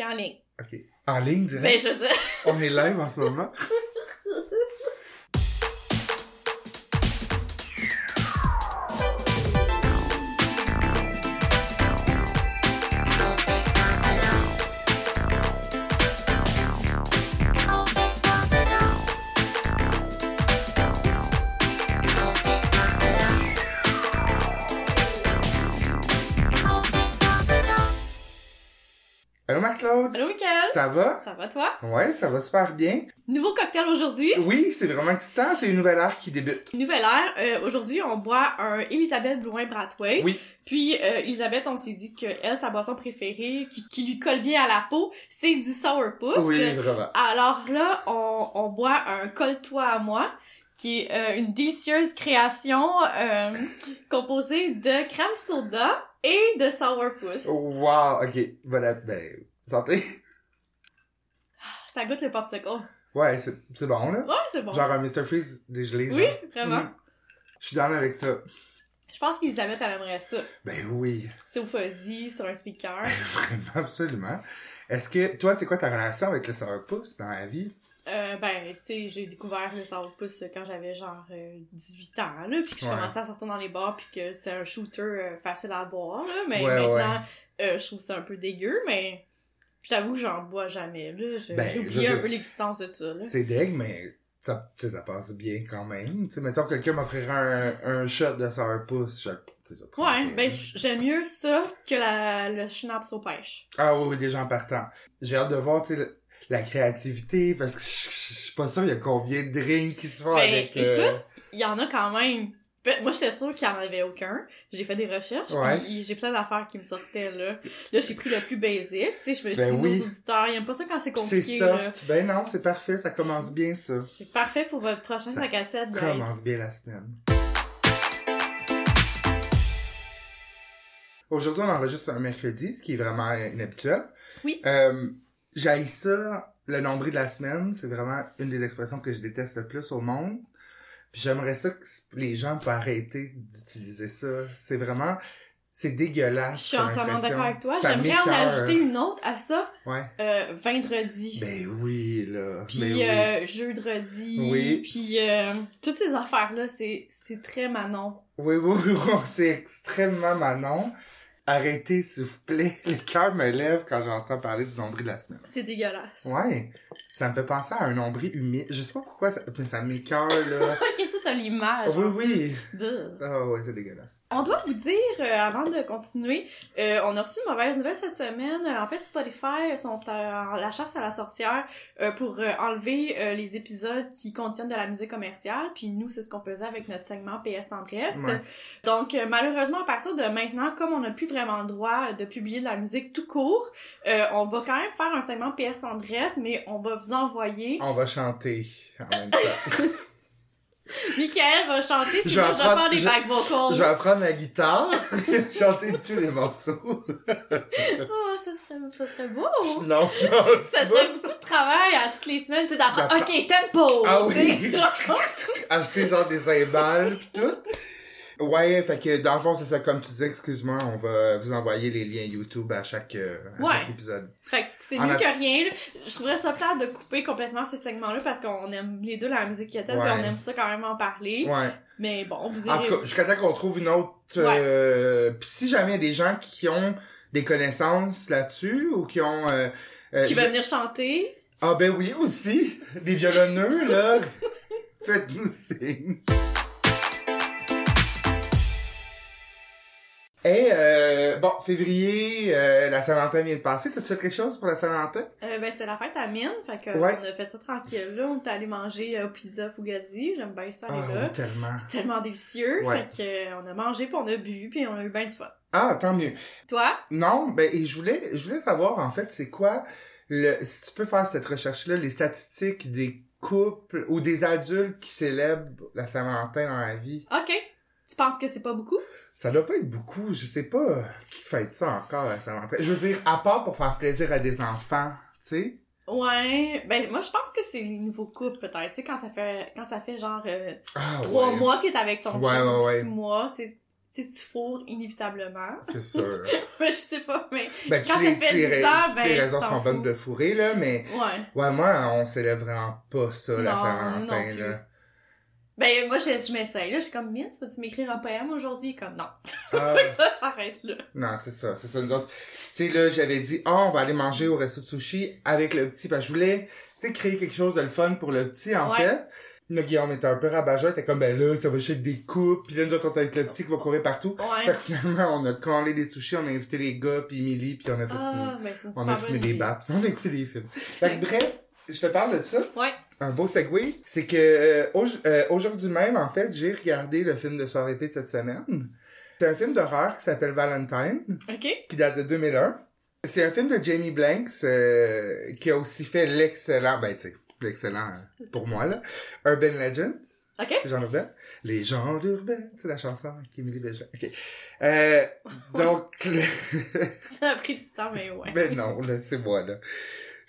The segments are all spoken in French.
C'est en ligne. OK. En ligne, direct? Ben, je veux dire... On est live en ce moment? Allô Marc-Claude? Allô, Mickaël? Ça va? Ça va, toi? Ouais, ça va super bien. Nouveau cocktail aujourd'hui. Oui, c'est vraiment excitant. C'est une nouvelle ère qui débute. Nouvelle ère. Euh, aujourd'hui, on boit un Elisabeth Blouin Bradway. Oui. Puis, euh, Elisabeth, on s'est dit que elle, sa boisson préférée, qui, qui lui colle bien à la peau, c'est du sourpuss. Oui, vraiment. Alors là, on, on boit un Colle-toi à moi, qui est euh, une délicieuse création euh, composée de crème soda et de sourpuss. Wow, ok. Voilà, ben, santé. Ça goûte le popsicle. Ouais, c'est bon, là. Ouais, c'est bon. Genre un Mr. Freeze dégelé, oui, genre. vraiment. Mm. Je suis dans avec ça. Je pense qu'Elisabeth, elle aimerait ça. Ben oui, C'est au fuzzy, sur un speaker. vraiment, absolument. Est-ce que, toi, c'est quoi ta relation avec le sourpuss dans la vie? Euh, ben, tu sais, j'ai découvert le sourpuss quand j'avais genre euh, 18 ans, là, puis que je Ouais. commençais à sortir dans les bars, puis que c'est un shooter euh, facile à boire, là, mais Ouais, maintenant, euh, je trouve ça un peu dégueu, mais j'avoue que j'en bois jamais, là, Je- Ben, j'ai je oublié un dire, peu l'existence de ça, là. C'est deg, mais ça, ça passe bien quand même. Tu sais, mettons, quelqu'un m'offrirait un, un shot de je, je prendrais. Ouais, ben, j'aime mieux ça que la, le schnapps aux pêches. Ah oui, oui, des gens partants. J'ai hâte de voir, tu sais, le- la créativité, parce que je je- je suis pas sûr il y a combien de drinks qui se font Ben, avec... euh, écoute, Il y en a quand même. Moi, j'étais sûre qu'il y en avait aucun. J'ai fait des recherches, Ouais. puis j'ai plein d'affaires qui me sortaient, là. Là, j'ai pris le plus basique. Tu sais, je me suis Ben dit, oui. nos auditeurs, ils aiment pas ça quand c'est c'est compliqué, là. soft. Ben non, c'est parfait, ça commence bien, ça. C'est parfait pour votre prochaine Ça sac à 7, guys. commence bien la semaine. Aujourd'hui, on enregistre un mercredi, ce qui est vraiment inhabituel. Oui. Euh, J'haïs ça, le nombril de la semaine. C'est vraiment une des expressions que je déteste le plus au monde. J'aimerais ça que les gens puissent arrêter d'utiliser ça. C'est vraiment... C'est dégueulasse. Je suis entièrement d'accord avec toi. J'aimerais en ajouter une autre à ça, Ouais. euh, vendredi. Ben oui, là. Puis Ben oui. euh, jeudredi, Oui. puis euh, toutes ces affaires-là, c'est c'est très Manon. Oui, oui, oui, oui, c'est extrêmement Manon. Arrêtez, s'il vous plaît. Le cœur me lève quand j'entends parler du nombril de la semaine. C'est dégueulasse. Ouais, ça me fait penser à un nombril humide. Je sais pas pourquoi, ça, mais ça m'écoeure, là. Ok, tout à l'image. oui, en oui. Ah ouais, c'est dégueulasse. On doit vous dire, euh, avant de continuer, euh, on a reçu une mauvaise nouvelle cette semaine. Euh, en fait, Spotify sont à la chasse à la sorcière euh, pour enlever les épisodes qui contiennent de la musique commerciale. Puis nous, c'est ce qu'on faisait avec notre segment PS Tendresse. Ouais. Donc, malheureusement, à partir de maintenant, comme on n'a plus vraiment le droit de publier de la musique tout court, euh, on va quand même faire un segment PS Tendresse, mais on va vous envoyer... On va chanter en même temps. Michael va chanter, puis Je vais moi, je vais apprendre- faire des back vocals. Je vais apprendre la guitare, chanter tous les morceaux. Oh, ça serait, ça serait beau! non, Ça serait beaucoup de travail à toutes les semaines, tu sais, d'apprendre, ok, tempo! Ah oui! Acheter genre des cymbales pis tout. Ouais, fait que dans le fond, c'est ça, comme tu disais, excuse-moi, on va vous envoyer les liens YouTube à chaque, euh, à Ouais. chaque épisode. fait que c'est En mieux a- que rien. Je trouverais ça plate de couper complètement ces segments-là parce qu'on aime les deux la musique qu'il y a telle, Ouais. on aime ça quand même en parler. Ouais. Mais bon, vous En irez... tout cas, jusqu'à temps qu'on trouve une autre... Euh, pis si jamais des gens qui ont des connaissances là-dessus ou qui ont... Euh, euh, qui va venir chanter. Ah ben oui, aussi! Des violonneux, là! Faites-nous signe! Et euh, bon, février, euh, la Saint-Valentin vient de passer. T'as-tu fait quelque chose pour la Saint-Valentin? Euh, ben, c'est la fête à mine, fait que Ouais. on a fait ça tranquille, là. On est allé manger euh, pizza Fugazi. J'aime bien ça, Ah là. oui, tellement. C'est tellement délicieux. Ouais. Fait que, euh, on a mangé, puis on a bu, puis on a eu bien du fun. Ah, tant mieux. Toi? Non, ben et je voulais je voulais savoir en fait c'est quoi le si tu peux faire cette recherche là les statistiques des couples ou des adultes qui célèbrent la Saint-Valentin dans la vie. OK. Tu penses que c'est pas beaucoup? Ça doit pas être beaucoup, je sais pas qui fête ça encore la Saint-Valentin. Je veux dire à part pour faire plaisir à des enfants, tu sais. Ouais, ben moi je pense que c'est les nouveaux couples peut-être, tu sais quand ça fait quand ça fait genre euh, Ah, trois ouais. mois que t'es avec ton Ouais, chum, ouais, ouais. six mois, tu sais tu fourres inévitablement. C'est sûr. Mais je sais pas, mais Ben, Quand les, ça fait les 10 rais- ans, ben, les raisons sont bonnes de fourrer, là, mais... ouais. Ouais, moi, on célèbre vraiment pas ça, la Saint-Valentin, là. Ben, moi, je, je m'essaye, là. Je suis comme, Mine, tu vas-tu m'écrire un poème aujourd'hui? Comme, non. Ah, ça s'arrête là. non, c'est ça, c'est ça, nous autres. Tu sais, là, j'avais dit, oh, on va aller manger au resto de sushi avec le petit, parce que je voulais, tu sais, créer quelque chose de le fun pour le petit, en Ouais. fait. Là, Guillaume était un peu rabat-joie, était comme, ben là, ça va chez des coupes, puis là, nous autres, on est avec le petit qui va courir partout. Fait Ouais. que finalement, on a commandé des sushis, on a invité les gars, puis Emily, puis on a fait Ah, ben, une On a fumé des battes, on a écouté des films. Fait que bref, je te parle de ça. Ouais. Un beau segue, c'est que euh, au- euh, aujourd'hui même, en fait, j'ai regardé le film de soirée de cette semaine. C'est un film d'horreur qui s'appelle Valentine, OK? qui date de 2001. C'est un film de Jamie Blanks euh, qui a aussi fait l'excellent, ben tu sais, l'excellent euh, pour moi là, Urban Legends. OK? Jean urbain. Les gens urbains, c'est la chanson avec Émilie Bégin. OK. Euh, donc, le... Ça a pris du temps, mais ouais. Ben non, là, c'est moi, là.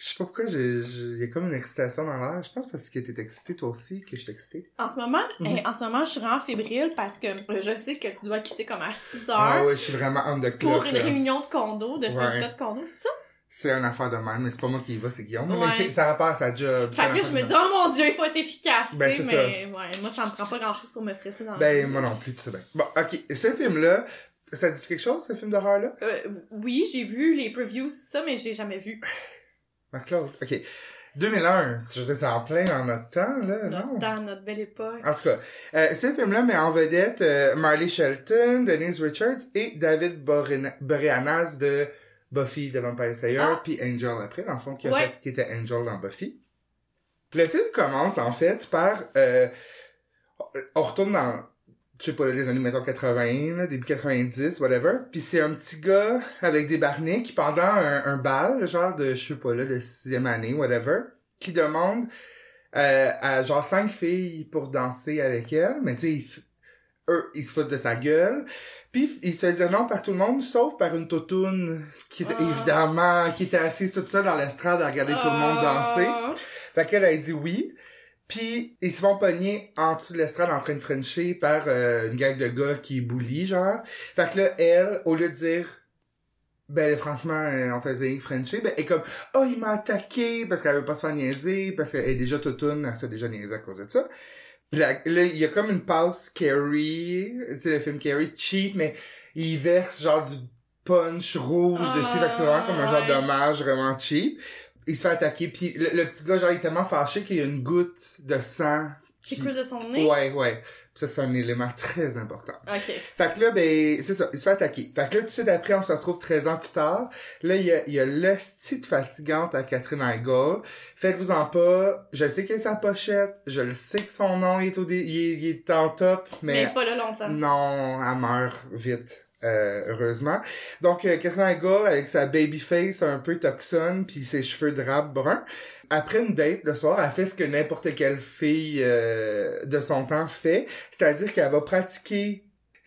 Je sais pas pourquoi il y a comme une excitation dans l'air. Je pense parce que t'es excité toi aussi, que je suis excité. En ce moment, Mhm. eh, en ce moment, je suis vraiment fébrile parce que euh, je sais que tu dois quitter comme à 6 heures Ah ouais, je suis vraiment on the pour une là. réunion de condo, de Ouais. syndicat de condo, c'est ça? C'est une affaire de même, mais c'est pas moi qui y va, c'est Guillaume. Ouais. Mais ça rapport à sa job. Fait que là, je me de dis, oh mon dieu, il faut être efficace, Ben, tu sais, c'est mais ouais, moi, ça me prend pas grand chose pour me stresser dans Ben, moi non plus, tu sais bien. Bon, ok. Ce film-là, ça te dit quelque chose, ce film d'horreur-là? Euh, oui, j'ai vu les previews, ça, mais j'ai jamais vu. Marc-Claude. Ok. 2001. Je veux dire, c'est en plein dans notre temps, là, non? Dans notre belle époque. En tout cas, euh, ce film-là met en vedette euh, Marley Shelton, Denise Richards et David Boreana- Boreanaz de Buffy de Vampire Slayer, Ah. puis Angel après, dans le fond, qui, a Ouais. fait- qui était Angel dans Buffy. Le film commence, en fait, par... euh, on retourne dans, je sais pas, les années, mettons, 80, là, début 90, whatever, puis c'est un petit gars avec des barnets qui, pendant un, un bal, genre de, je sais pas, là, de sixième année, whatever, qui demande euh, à genre cinq filles pour danser avec elle, mais tu sais, eux, ils se foutent de sa gueule. Puis il se fait dire non par tout le monde, sauf par une totoune qui était Ah. évidemment, qui était assise toute seule dans l'estrade à regarder tout le monde danser. Ah. Fait qu'elle a dit oui. Puis ils se font pogner en dessous de l'estrade en train de frencher par euh, une gang de gars qui bully, genre. Fait que là, elle, au lieu de dire ben franchement, euh, on faisait frencher, ben elle est comme Oh, il m'a attaqué parce qu'elle veut pas se faire niaiser, parce qu'elle est déjà toutoune, elle s'est déjà niaisée à cause de ça. Là, là, il y a comme une passe Carrie, tu sais, le film Carrie, cheap, mais il verse genre du punch rouge Ah, dessus, fait que c'est vraiment comme un genre ouais. d'hommage vraiment cheap. Il se fait attaquer, puis le, le petit gars, genre, il est tellement fâché qu'il y a une goutte de sang. Qui qui- coule de son nez? Ouais, ouais. Ça, c'est un élément très important. Ok. Fait que là, ben, c'est ça, il se fait attaquer. Fait que là, tout de suite après, on se retrouve 13 ans plus tard. Là, il y a, il y a l'hostie fatigante à Catherine Heigl. Faites-vous-en pas. Je sais qu'elle est sa pochette. Je le sais que son nom est au dé- il est, il est en top, Mais, mais, pas là longtemps. non, elle meurt vite. Euh, heureusement. Donc, euh, Catherine avec sa baby face un peu toxone, puis ses cheveux drap bruns, après une date le soir, elle fait ce que n'importe quelle fille euh, de son temps fait, c'est-à-dire qu'elle va pratiquer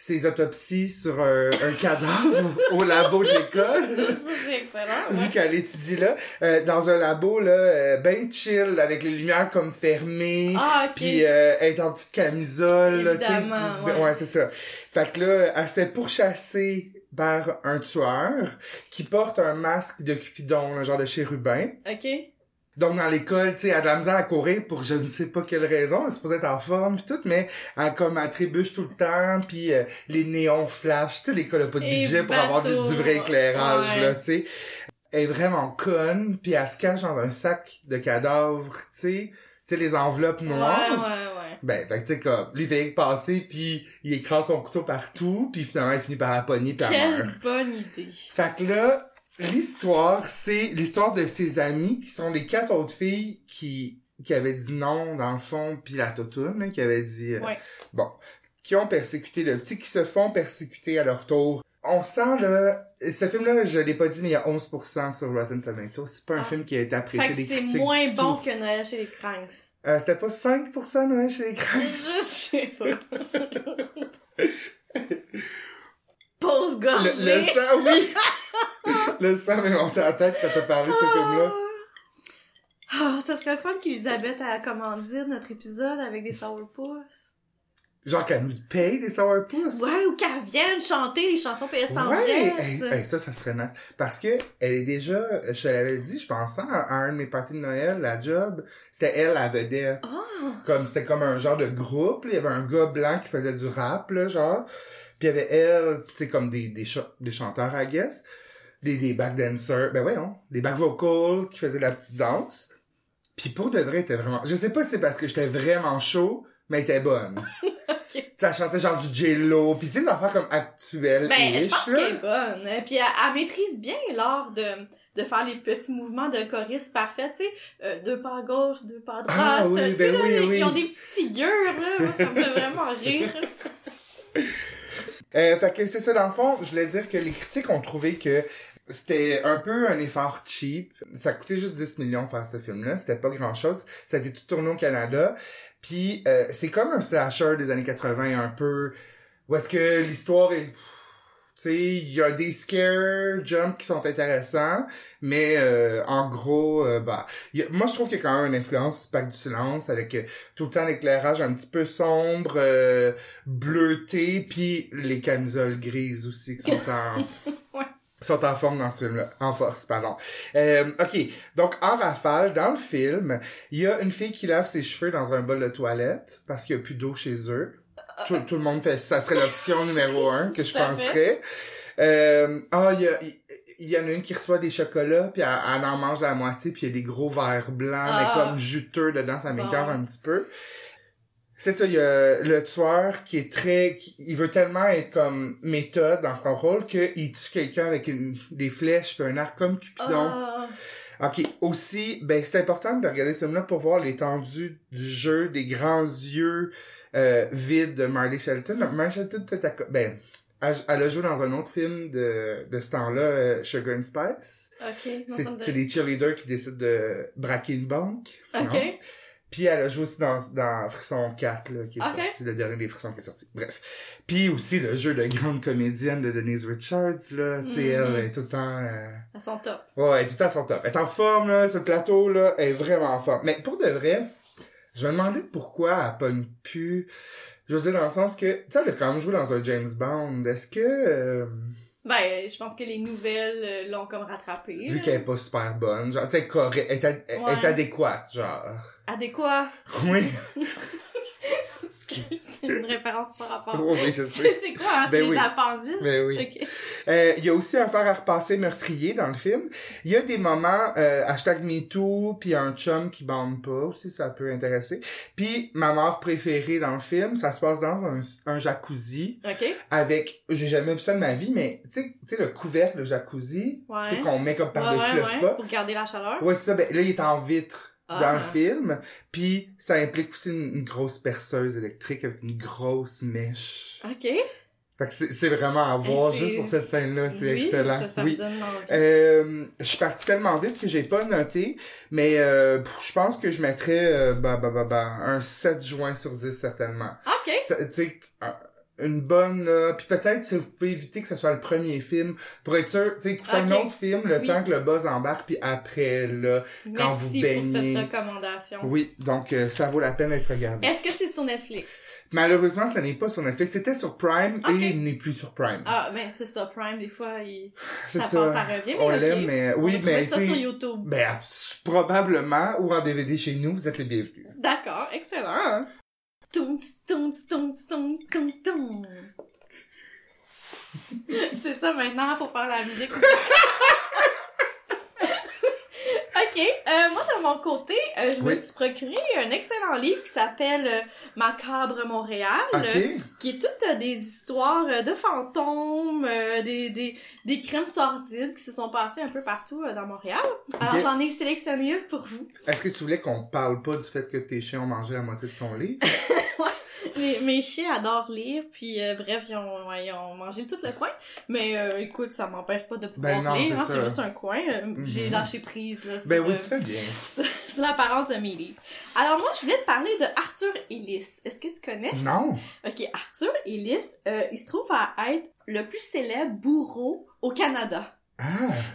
ses autopsies sur un, un cadavre au labo de l'école. c'est excellent. Vu Ouais. qu'elle étudie là, euh, dans un labo là, euh, ben chill, avec les lumières comme fermées, Ah, ok. puis euh, être en petite camisole, là. Évidemment, Ben, ouais. c'est ça. Fait que là, elle se fait pourchasser par un tueur qui porte un masque de Cupidon, un genre de chérubin. Ok. Donc dans l'école, tu sais, elle a de la misère à courir pour je ne sais pas quelle raison, elle est supposée être en forme pis tout, mais elle comme elle trébuche tout le temps, puis euh, les néons flash, tu sais, l'école a pas de Et budget pour avoir du, vrai éclairage Ouais. là, tu sais. Elle est vraiment conne, puis elle se cache dans un sac de cadavres, tu sais, tu sais les enveloppes noires. Ouais, ouais, ouais. Ben, fait que tu sais comme, lui fait passer, puis il écrase son couteau partout, puis finalement il finit par la pogner, puis meurt. Quelle bonne idée. Fait que là, l'histoire, c'est l'histoire de ses amis, qui sont les quatre autres filles qui, qui avaient dit non, dans le fond, puis la totoune, là, qui avait dit... euh, Ouais. Bon. Qui ont persécuté le petit, qui se font persécuter à leur tour. On sent, là... Ce film-là, je l'ai pas dit, mais il y a 11% sur Rotten Tomatoes. C'est pas un Ah. film qui a été apprécié Fait que des c'est moins du bon tout. que Noël chez les Cranks. Euh, C'était pas 5% Noël chez les crânes? Je sais pas. Gorgée. Le, le sang, oui! le sang m'est monté à la tête quand t'as parlé de ce film-là. Ah, ça serait le fun qu'Elisabeth a commandé notre épisode avec des sourpuss. Genre qu'elle nous paye les Sourpuss. Ouais, ou qu'elle vienne chanter les chansons PS Ouais, Tendresse. hey, hey, ça, ça serait nice. Parce que elle est déjà, je l'avais dit, je pensais à, à un de mes parties de Noël, la job, c'était elle la vedette. Oh, Comme c'était comme un genre de groupe, là. il y avait un gars blanc qui faisait du rap, là, genre. Puis il y avait elle, tu sais, comme des, des, cha- des chanteurs, I guess. Des, des back dancers, ben voyons, des back vocals qui faisaient la petite danse. Puis pour de vrai, elle était vraiment... Je sais pas si c'est parce que j'étais vraiment chaud, mais elle était bonne. ok. Ça chantait genre du J-Lo, puis tu sais, des affaires comme actuelles Ben, je pense qu'elle est bonne. Euh, Puis elle, elle maîtrise bien l'art de, de faire les petits mouvements de choriste parfait, tu sais, euh, deux pas à gauche, deux pas à droite. Ah oui, ben là, oui, ils, oui. ils ont des petites figures, là. Moi, ça me fait vraiment rire. Euh, fait que c'est ça, dans le fond, je voulais dire que les critiques ont trouvé que c'était un peu un effort cheap. Ça coûtait juste 10 millions faire ce film-là. C'était pas grand-chose. Ça a été tout tourné au Canada. Puis euh, c'est comme un slasher des années 80 un peu. Où est-ce que l'histoire est... Tu sais, il y a des scare jumps qui sont intéressants, mais euh, en gros, euh, bah, il y a- moi je trouve qu'il y a quand même une influence Pacte du silence avec euh, tout le temps l'éclairage un petit peu sombre, euh, bleuté, puis les camisoles grises aussi qui sont en Ouais. sont en forme dans ce film-là, en force, pardon. Euh, ok, donc en rafale, dans le film, il y a une fille qui lave ses cheveux dans un bol de toilette parce qu'il y a plus d'eau chez eux. Tout, tout le monde fait ça, serait l'option numéro un que je penserais. Euh, ah, il y a, il- il y en a une qui reçoit des chocolats, puis elle, elle en mange la moitié, puis il y a des gros verres blancs, Ah. mais comme juteux dedans, ça m'écœure Bon. un petit peu. C'est ça, il y a le tueur qui est très... qui- il veut tellement être comme méthode dans son rôle qu'il tue quelqu'un avec une, des flèches puis un arc comme Cupidon. Ah, Ok, aussi, ben c'est important de regarder ce film-là pour voir l'étendue du jeu, des grands yeux euh, vides de Marley Shelton. Marley Shelton, peut-être, à ben, elle, a joué dans un autre film de, de ce temps-là, euh, Sugar and Spice. ok. Non, C'est c'est des cheerleaders qui décident de braquer une banque. Ok. Non? Puis elle a joué aussi dans, dans Frisson 4, là, qui est Ok. sorti, le dernier des Frissons qui est sorti. Bref. Puis aussi le jeu de grande comédienne de Denise Richards, là. Tu sais, Mhm. elle elle est tout le temps... euh, Elles sont top. Ouais, elle est tout le temps à son top. Elle est en forme, là, sur le plateau, là. Elle est vraiment en forme. Mais pour de vrai, je me demandais pourquoi elle pogne plus. Je veux dire, dans le sens que, tu sais, elle a quand même joué dans un James Bond. Est-ce que, euh, Ben, je pense que les nouvelles euh, l'ont comme rattrapé. vu qu'elle est pas super bonne, genre, tu sais, correct, elle est, ad- elle est Ouais. adéquate, genre. Adéquat. Oui. C'est une référence par rapport. oui, je sais. c'est quoi, hein? Ben c'est oui. les appendices? Ben oui. Ok. Euh, Il y a aussi un fer à repasser meurtrier dans le film. Il y a des moments, euh, hashtag MeToo, puis un chum qui bande pas aussi, ça peut intéresser. Puis ma mort préférée dans le film, ça se passe dans un, un jacuzzi Ok. avec, j'ai jamais vu ça de ma vie, mais tu sais, tu sais le couvercle de jacuzzi, Ouais. tu sais qu'on met comme par-dessus ouais, le ouais, spa. Pour garder la chaleur. Ouais, c'est ça. Ben, là, il est en vitre Ah. dans le film. Puis ça implique aussi une, une grosse perceuse électrique avec une grosse mèche. Ok. Fait que c'est vraiment à voir juste pour cette scène-là. C'est oui, excellent. Ça, ça oui. me donne envie. Euh, je suis parti tellement vite que j'ai pas noté, mais euh, je pense que je mettrais euh, bah, bah, bah, bah, un 7 juin sur 10 certainement. Ok. Ça- Tu sais, une bonne... là, Puis peut-être si vous pouvez éviter que ce soit le premier film, pour être sûr, tu sais, écouter un autre film le Oui. temps que le buzz embarque, puis après, là... Quand vous Merci baignez. pour cette recommandation. Oui, donc euh, ça vaut la peine d'être regardé. Est-ce que c'est sur Netflix? Malheureusement, ce n'est pas sur Netflix. C'était sur Prime et il n'est plus sur Prime. Ah, ben, c'est ça, Prime, des fois, il... C'est ça, ça. ça revient, mais On ok. l'aime, mais On oui, trouver mais ça sur YouTube. Ben, probablement, ou en DVD chez nous, vous êtes les bienvenus. D'accord, excellent. C'est ça maintenant, faut faire la musique. ok, euh, moi de mon côté, euh, je me suis procuré un excellent livre qui s'appelle euh, Macabre Montréal, qui est toutes des histoires de fantômes, des, des, des crimes sordides qui se sont passés un peu partout dans Montréal. Alors j'en ai sélectionné une pour vous. Est-ce que tu voulais qu'on parle pas du fait que tes chiens ont mangé la moitié de ton livre? Mes, mes chiens adorent lire, puis euh, bref, ils ont, ils ont mangé tout le coin. Mais euh, écoute, ça m'empêche pas de pouvoir Ben non, lire, c'est hein, c'est juste un coin. Euh, J'ai Mhm. lâché prise là, sur, ben oui, euh, tu fais bien. sur l'apparence de mes livres. Alors moi, je voulais te parler de Arthur Ellis. Est-ce que tu connais? Non? Ok, Arthur Ellis, euh, il se trouve à être le plus célèbre bourreau au Canada. Ah,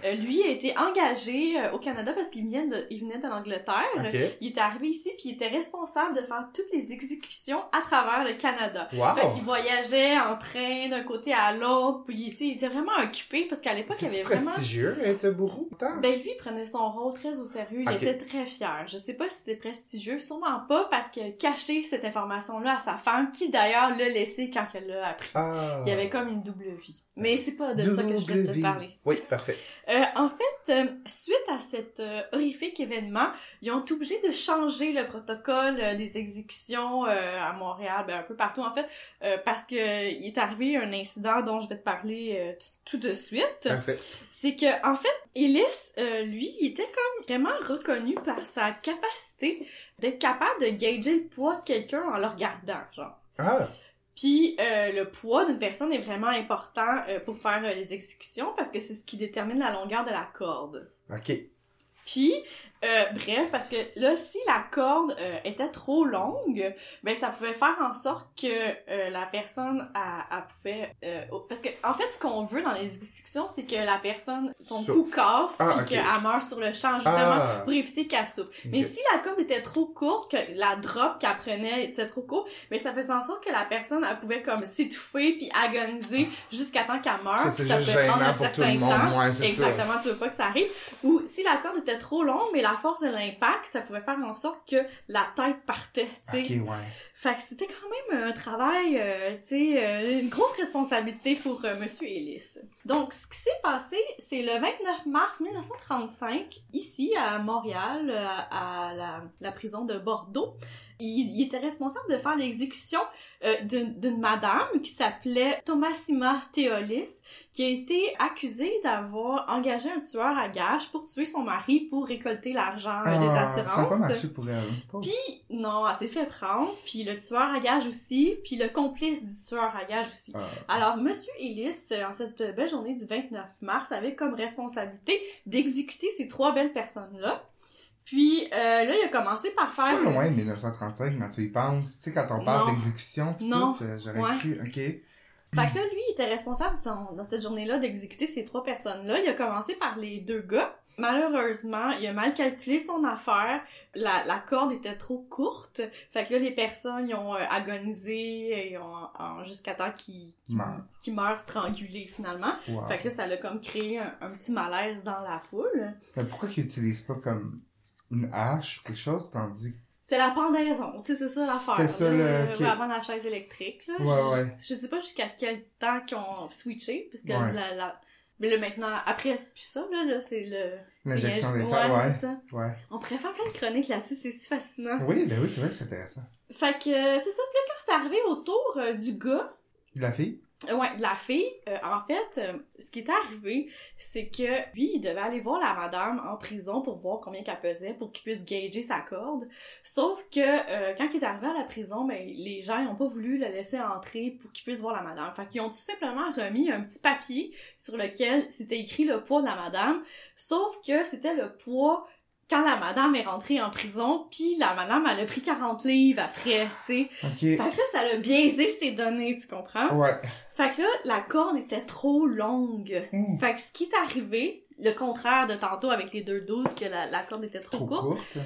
Euh, lui a été engagé euh, au Canada parce qu'il venait de, il venait de l'Angleterre. Il était arrivé ici puis il était responsable de faire toutes les exécutions à travers le Canada. Wow! Fait qu'il voyageait en train d'un côté à l'autre, puis il était vraiment occupé parce qu'à l'époque, il avait vraiment... prestigieux être bourreau? Ben lui, il prenait son rôle très au sérieux, il était très fier. Je sais pas si c'était prestigieux, sûrement pas parce qu'il a caché cette information-là à sa femme, qui d'ailleurs l'a laissé quand elle l'a appris. Ah. Il y avait comme une double vie. Mais c'est pas de ça que je vais Double te parler. Oui, parfait. Euh, en fait, euh, suite à cet euh, horrifique événement, ils ont été obligés de changer le protocole des exécutions à Montréal, ben, un peu partout en fait, parce que il est arrivé un incident dont je vais te parler tout de suite. Parfait. C'est que en fait, Ellis, lui, il était comme vraiment reconnu par sa capacité d'être capable de gager le poids de quelqu'un en le regardant, genre. Ah, Puis euh, le poids d'une personne est vraiment important euh, pour faire euh, les exécutions parce que c'est ce qui détermine la longueur de la corde. ok. Puis, euh, bref, parce que là, si la corde euh, était trop longue, ben ça pouvait faire en sorte que euh, la personne, elle, elle pouvait... euh, parce que, en fait, ce qu'on veut dans les exécutions, c'est que la personne, son cou casse, Ah, puis qu'elle meurt sur le champ, justement, Ah. pour éviter qu'elle souffre. Mais si la corde était trop courte, que la drop qu'elle prenait était trop courte, mais ça faisait en sorte que la personne, elle pouvait comme s'étouffer puis agoniser jusqu'à temps qu'elle meure. Ça, ça pouvait prendre un certain temps. Ouais, c'est ça. Exactement, tu veux pas que ça arrive. Ou si la corde était trop longue, mais la force de l'impact, ça pouvait faire en sorte que la tête partait. Fait que c'était quand même un travail, euh, tu sais, euh, une grosse responsabilité pour euh, Monsieur Ellis. Donc, ce qui s'est passé, c'est le 29 mars 1935, ici à Montréal, euh, à la, la prison de Bordeaux. Il, il était responsable de faire l'exécution d'une madame qui s'appelait Thomasima Theolis, qui a été accusée d'avoir engagé un tueur à gages pour tuer son mari pour récolter l'argent des Ah, assurances. Ça a pas marché pour elle. Pauvre. Puis, non, elle s'est fait prendre, puis le tueur à gage aussi, puis le complice du tueur à gage aussi. Ah. Alors, Monsieur Ellis, euh, en cette belle journée du 29 mars, avait comme responsabilité d'exécuter ces trois belles personnes-là. Puis, euh, là, il a commencé par C'est faire... pas loin de 1935 quand tu y penses. Tu sais, quand on parle d'exécution Non. tout, euh, j'aurais Ouais. cru, ok. Fait que là, lui, il était responsable dans cette journée-là d'exécuter ces trois personnes-là. Il a commencé par les deux gars. Malheureusement, il a mal calculé son affaire. La, la corde était trop courte. Fait que là, les personnes, ils ont euh, agonisé et ont, en- jusqu'à temps qu'ils Meurent. strangulés, finalement. Wow. Fait que là, ça l'a comme créé un, un petit malaise dans la foule. Mais pourquoi qu'ils utilisent pas comme une hache ou quelque chose, tandis C'est la pendaison, tu sais, c'est ça l'affaire. C'était ça, là, le- ok. Avant la chaise électrique, là. Ouais, ouais. Je, je sais pas jusqu'à quel temps qu'ils ont switché, puisque Ouais. la, la... Mais là, maintenant, après, c'est plus ça, là, là c'est le... l'injection c'est- d'état? Ouais, Ouais. c'est ça. Ouais. On pourrait faire plein de chroniques là-dessus, c'est si fascinant. Oui, ben oui, c'est vrai que c'est intéressant. Fait que, euh, c'est ça, puis là, quand c'est arrivé autour euh, du gars, La fille? Ouais, la fille, euh, en fait, euh, ce qui est arrivé, c'est que lui, il devait aller voir la madame en prison pour voir combien qu'elle pesait, pour qu'il puisse gager sa corde. Sauf que euh, quand il est arrivé à la prison, ben, les gens n'ont pas voulu le laisser entrer pour qu'il puisse voir la madame. Fait qu'ils ont tout simplement remis un petit papier sur lequel c'était écrit le poids de la madame, sauf que c'était le poids quand la madame est rentrée en prison, puis la madame, elle a pris 40 livres après, tu sais. Ok. Fait que là, ça l'a biaisé ses données, tu comprends? Ouais. Fait que là, la corde était trop longue. Mmh. Fait que ce qui est arrivé, le contraire de tantôt avec les deux doutes que la, la corde était trop, Trop courte, courte.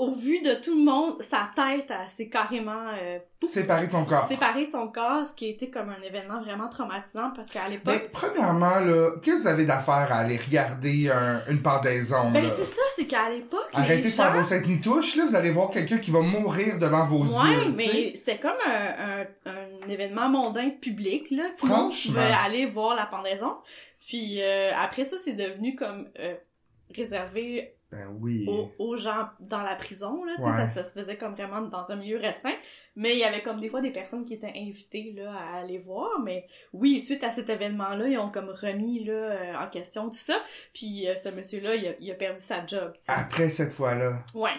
Au vu de tout le monde, sa tête s'est carrément euh, pouf, Séparer ton corps. séparée de son corps, ce qui a été comme un événement vraiment traumatisant parce qu'à Ben, l'époque... premièrement, là, qu'est-ce que vous avez d'affaire à aller regarder un- une pendaison, Ben, c'est ça, c'est qu'à l'époque, Arrêtez de faire vos sept ni touches, là, vous allez voir quelqu'un qui va mourir devant vos Ouais, yeux, sais. mais c'est comme un, un, un événement mondain public, là. Tout le monde Franchement. pouvait aller voir la pendaison. Puis euh, après ça, c'est devenu comme euh, réservé Ben oui. aux, aux gens dans la prison, là, Ouais. ça, ça se faisait comme vraiment dans un milieu restreint, mais il y avait comme des fois des personnes qui étaient invitées, là, à aller voir, mais oui, suite à cet événement-là, ils ont comme remis, là, euh, en question tout ça, puis euh, ce monsieur-là, il a, il a perdu sa job. Après cette fois-là. Ouais.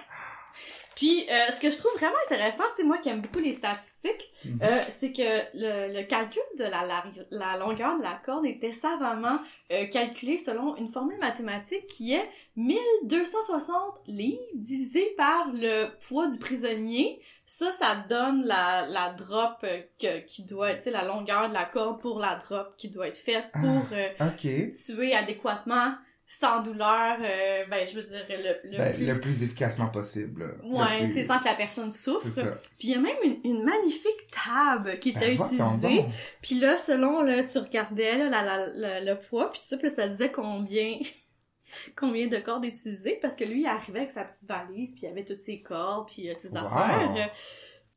Puis, euh, ce que je trouve vraiment intéressant, c'est moi qui aime beaucoup les statistiques, Mhm. euh, c'est que le, le calcul de la, la, la longueur de la corde était savamment euh, calculé selon une formule mathématique qui est 1260 livres divisé par le poids du prisonnier. Ça, ça donne la, la drop que, qui doit être, tu sais, la longueur de la corde pour la drop qui doit être faite pour euh, Ok. tuer adéquatement, sans douleur, euh, ben, je veux dire, le, le Ben, plus... le plus efficacement possible. Ouais, plus- tu sais, sans que la personne souffre. Puis il y a même une, une magnifique table qui était Ben, utilisée. Puis là, selon, là, tu regardais là, la, la, la- le poids, puis ça, puis ça disait combien combien de cordes utiliser, parce que lui, il arrivait avec sa petite valise, puis il avait toutes ses cordes, puis euh, ses Wow. affaires.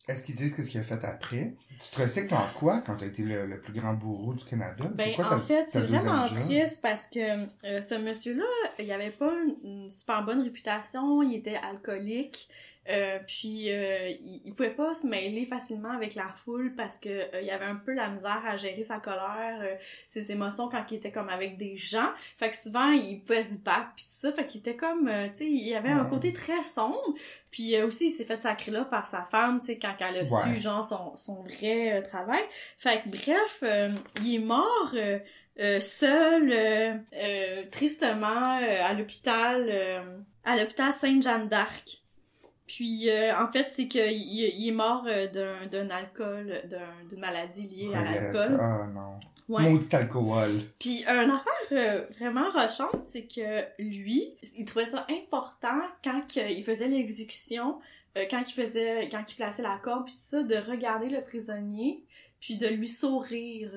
Est-ce qu'ils disent qu'est-ce qu'il a fait après? Tu te recycles en quoi quand t'as été le, le plus grand bourreau du Canada? Ben, quoi en fait, c'est vraiment triste parce que euh, ce monsieur-là, il avait pas une, une super bonne réputation, il était alcoolique, euh, puis euh, il, il pouvait pas se mêler facilement avec la foule parce que euh, il avait un peu la misère à gérer sa colère, euh, ses émotions quand il était comme avec des gens. Fait que souvent, il pouvait se battre puis tout ça, fait qu'il était comme, euh, tu sais, il avait un côté très sombre. Puis euh, aussi, il s'est fait sacrer là par sa femme, tu sais, quand elle a Ouais. su, genre, son, son vrai travail. Fait que bref, euh, il est mort seul, euh, euh, tristement, euh, à l'hôpital, euh, à l'hôpital Sainte-Jeanne d'Arc. Puis, euh, en fait, c'est qu'il il est mort euh, d'un d'un alcool, d'un- d'une maladie liée à l'alcool. Ah non. Ouais. Maudit alcool. Puis, une affaire euh, vraiment rochante, c'est que lui, il trouvait ça important quand il faisait l'exécution, euh, quand il faisait, quand il plaçait la corde, puis tout ça, de regarder le prisonnier, puis de lui sourire.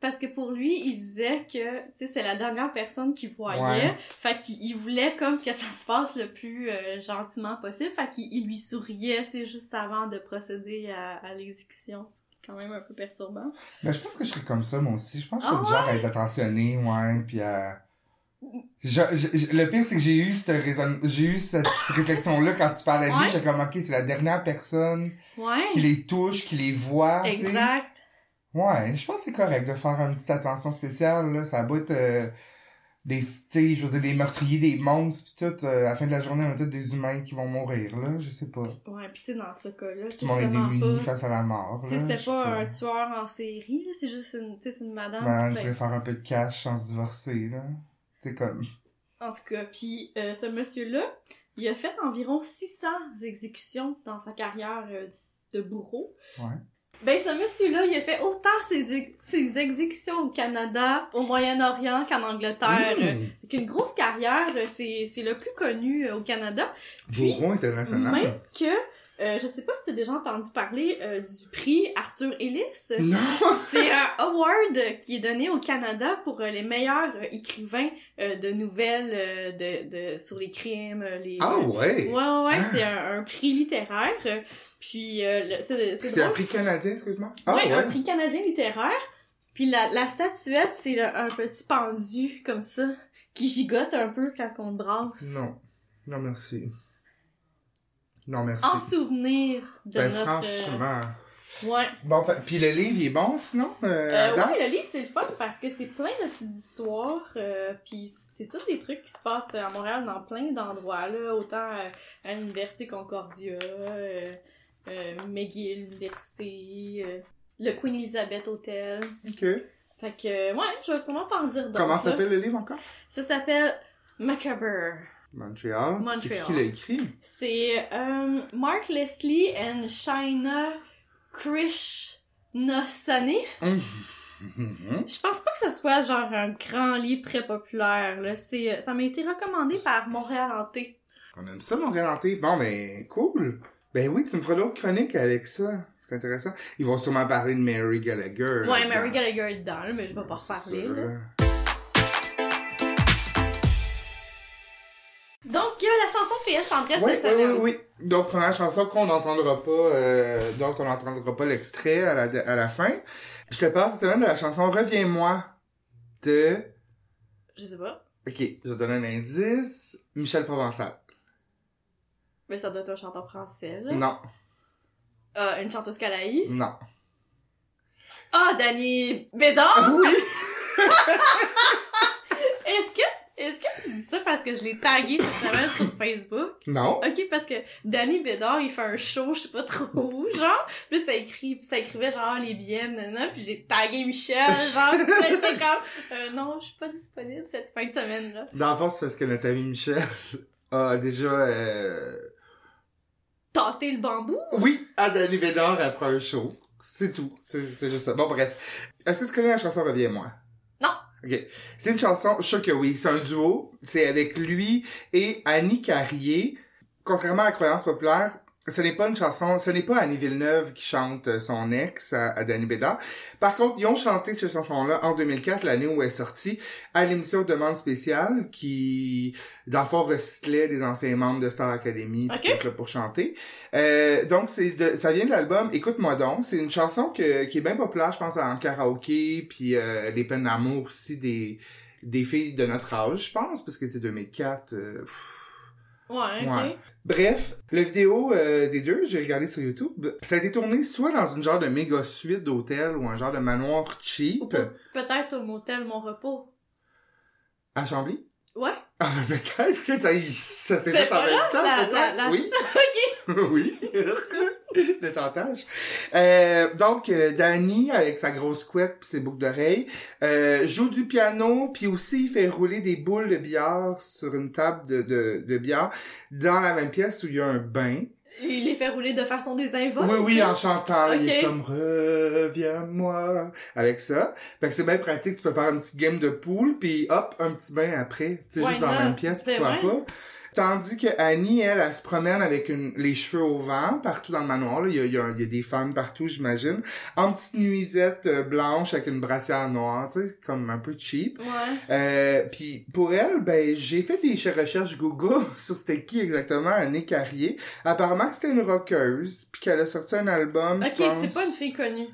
Parce que pour lui, il disait que, tu sais, c'est la dernière personne qu'il voyait. Ouais. Fait qu'il il voulait comme que ça se passe le plus euh, gentiment possible. Fait qu'il il lui souriait, tu sais, juste avant de procéder à, à l'exécution. C'est quand même un peu perturbant. Ben, je pense que je serais comme ça, moi aussi. Je pense que je Ah serais du genre à être attentionné, ouais, puis à... Je- je- je- le pire, c'est que j'ai eu cette raison... j'ai eu cette réflexion-là quand tu parlais de lui. Ouais. J'étais comme, ok, c'est la dernière personne Ouais. qui les touche, qui les voit, sais. Ouais, je pense que c'est correct de faire une petite attention spéciale, là. Ça va être, euh, des, sais, je veux dire, des meurtriers, des monstres, pis tout, euh, à la fin de la journée, on a tous des humains qui vont mourir, là. Je sais pas. Ouais, pis tu sais, dans ce cas-là, tu Tout le monde est vraiment démuni pas... face à la mort, Tu là. sais, c'est sais pas un tueur en série, là, c'est juste une, sais, une madame. Ben, il ben, voulait faire un peu de cash sans se divorcer, là. C'est comme... En tout cas, puis euh, ce monsieur-là, il a fait environ 600 exécutions dans sa carrière euh, de bourreau. Ouais. Ben, ce monsieur-là, il a fait autant ses, ex- ses exécutions au Canada, au Moyen-Orient qu'en Angleterre. Mmh. Euh, qu'une grosse carrière, c'est c'est le plus connu euh, au Canada. Puis, Bourreau international. Même que, euh, je sais pas si t'as déjà entendu parler euh, du prix Arthur Ellis. Non! C'est un award qui est donné au Canada pour euh, les meilleurs écrivains de nouvelles de, de, sur les crimes, les... Ah Ouais, ouais! ouais, ouais, Ah. c'est un, un prix littéraire. Puis, c'est un prix canadien, excuse-moi? Ah ouais, ouais! un prix canadien littéraire. Puis la, la statuette, c'est un petit pendu comme ça, qui gigote un peu quand on brasse. Non. Non, merci. Non, merci. En souvenir de ben, notre... franchement... euh, Ouais. Bon, puis le livre, il est bon, sinon? Euh, Euh, ouais, le livre, c'est le fun parce que c'est plein de petites histoires, euh, puis c'est tous des trucs qui se passent à Montréal dans plein d'endroits, là, autant à l'Université Concordia, McGill Université, le Queen Elizabeth Hotel. OK. Fait que, ouais, je vais sûrement t'en dire d'autres. Comment s'appelle le livre encore? Ça s'appelle Macabre. Montréal. Montréal. C'est qui l'a écrit? C'est euh, Mark Leslie and Shaina Krishnosane. Mhm. Je pense pas que ce soit genre un grand livre très populaire. Là. C'est, ça m'a été recommandé par Montréal Hanté. On aime ça, Montréal Hanté. Bon, ben, cool. Ben oui, tu me feras d'autres chroniques avec ça. C'est intéressant. Ils vont sûrement parler de Mary Gallagher. Ouais. Mary Gallagher est dedans, mais je vais pas reparler. Il y a la chanson PS Tendresse Oui, cette oui, semaine. oui, oui. Donc, première chanson qu'on n'entendra pas, euh, dont on n'entendra pas l'extrait à la, à la fin. Je te parle cette semaine de la chanson Reviens-moi de... Je sais pas. Ok, je te donne un indice. Michel Provençal. Mais ça doit être un chanteur français, là. Non, Ah, une chanteuse Calaï. non. Ah, Danny Bédard! Oui! Est-ce que, est-ce que tu dis ça parce que je l'ai tagué cette semaine sur Facebook. Non. Ok, parce que Danny Bédard, il fait un show, je sais pas trop où, genre. Puis ça écrit, ça écrivait genre les billets, nanana, puis j'ai tagué Michel, genre. j'étais comme, euh, non, je suis pas disponible cette fin de semaine là. Dans le fond, c'est parce que notre ami Michel a déjà... Euh... Le bambou? Oui, à Danny Védard après un show. C'est tout. C'est c'est juste ça. Bon, bref. Est-ce que tu connais la chanson Reviens-moi? OK. C'est une chanson, je suis sûr que oui. C'est un duo. C'est avec lui et Annie Carrier. Contrairement à la croyance populaire, ce n'est pas une chanson, ce n'est pas Annie Villeneuve qui chante euh, son ex à, à Danny Bédard. Par contre, ils ont chanté cette chanson-là en 2004, l'année où elle est sortie, à l'émission Demande spéciale, qui, dans le fond, recyclait des anciens membres de Star Academy puis Ok. tout, là, pour chanter. Euh, donc, c'est de- ça vient de l'album Écoute-moi donc. C'est une chanson que, qui est bien populaire, je pense, en karaoké, puis euh, les peines d'amour aussi des, des filles de notre âge, je pense, parce que c'est 2004. euh, pff. Ouais, ok. Ouais. Bref, la vidéo euh, des deux, j'ai regardé sur YouTube. Ça a été tourné soit dans une genre de méga suite d'hôtel ou un genre de manoir cheap Ou peut-être au motel Mon Repos. à Chambly? Ouais. Ah, peut-être que ça, ça s'est fait en même temps, peut-être. la- Oui. oui. Le tentage. Euh, donc, euh, Danny, avec sa grosse couette pis ses boucles d'oreilles, euh, joue du piano, puis aussi il fait rouler des boules de billard sur une table de, de, de billard dans la même pièce où il y a un bain. Il les fait rouler de façon désinvolte. Oui, oui, en chantant, il est comme reviens-moi avec ça. Fait que c'est bien pratique, tu peux faire une petite game de poule, puis hop, un petit bain après, tu sais, juste dans la même pièce, Ben pourquoi pas. Tandis que Annie, elle, elle, se promène avec une, les cheveux au vent partout dans le manoir. Là. Il, y a, il, y a, il y a des femmes partout, j'imagine. En petite nuisette euh, blanche avec une brassière noire, tu sais, comme un peu cheap. Ouais. Euh, puis pour elle, ben j'ai fait des recherches Google sur c'était qui exactement Annie Carrier. Apparemment que c'était une rockeuse, puis qu'elle a sorti un album. Ok, c'est pas une fille connue.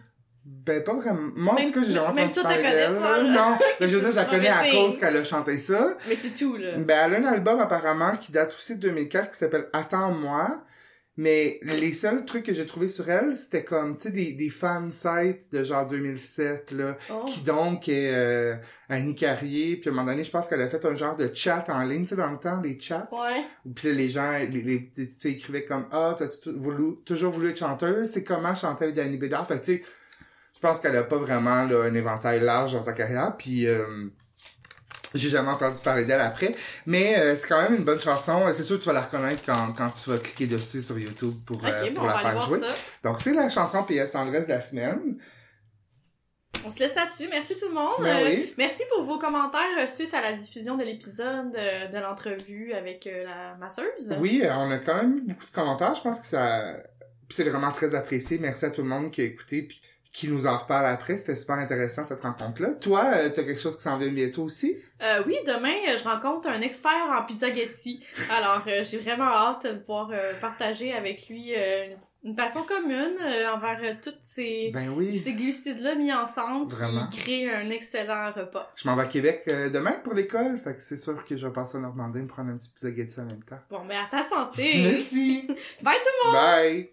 Ben pas vraiment. Moi en Même- tout cas j'ai jamais même entendu toi, parler t'as connais pas. Non, mais je veux dire, je la connais à cause qu'elle a chanté ça. Mais c'est tout, là. Ben elle a un album apparemment qui date aussi de 2004 qui s'appelle Attends-moi. Mais les seuls trucs que j'ai trouvé sur elle, c'était comme, tu sais, des, des fan sites de genre 2007, là Oh. qui donc est euh, Annie Carrier, puis à un moment donné, je pense qu'elle a fait un genre de chat en ligne, tu sais, dans le temps, les chats, Ouais. puis là, les gens, les, les, tu sais, écrivaient comme « Ah, t'as-tu voulu, toujours voulu être chanteuse? C'est comment chanter avec Danny Bédard? » Fait tu sais, je pense qu'elle a pas vraiment là, un éventail large dans sa carrière, puis... euh, j'ai jamais entendu parler d'elle après, mais euh, c'est quand même une bonne chanson. C'est sûr que tu vas la reconnaître quand, quand tu vas cliquer dessus sur YouTube pour, euh, pour la faire jouer. ça. Donc c'est la chanson PS Tendresse de la semaine. On se laisse là-dessus. Merci tout le monde. Ben Euh, oui. Merci pour vos commentaires euh, suite à la diffusion de l'épisode de, de l'entrevue avec euh, la masseuse. Oui, euh, on a quand même eu beaucoup de commentaires. Je pense que ça, c'est vraiment très apprécié. Merci à tout le monde qui a écouté puis qui nous en reparle après. C'était super intéressant cette rencontre-là. Toi, euh, t'as quelque chose qui s'en vient bientôt aussi? Euh, oui, demain, euh, je rencontre un expert en pizzaghetti. Alors, euh, j'ai vraiment hâte de pouvoir euh, partager avec lui une passion commune envers toutes ces, Ben oui. ces glucides-là mis ensemble Vraiment. qui créent un excellent repas. Je m'en vais à Québec demain pour l'école. Fait que c'est sûr que je vais passer en Normandie me prendre un petit spaghetti en même temps. Bon, mais à ta santé! Merci. Bye tout le monde! Bye.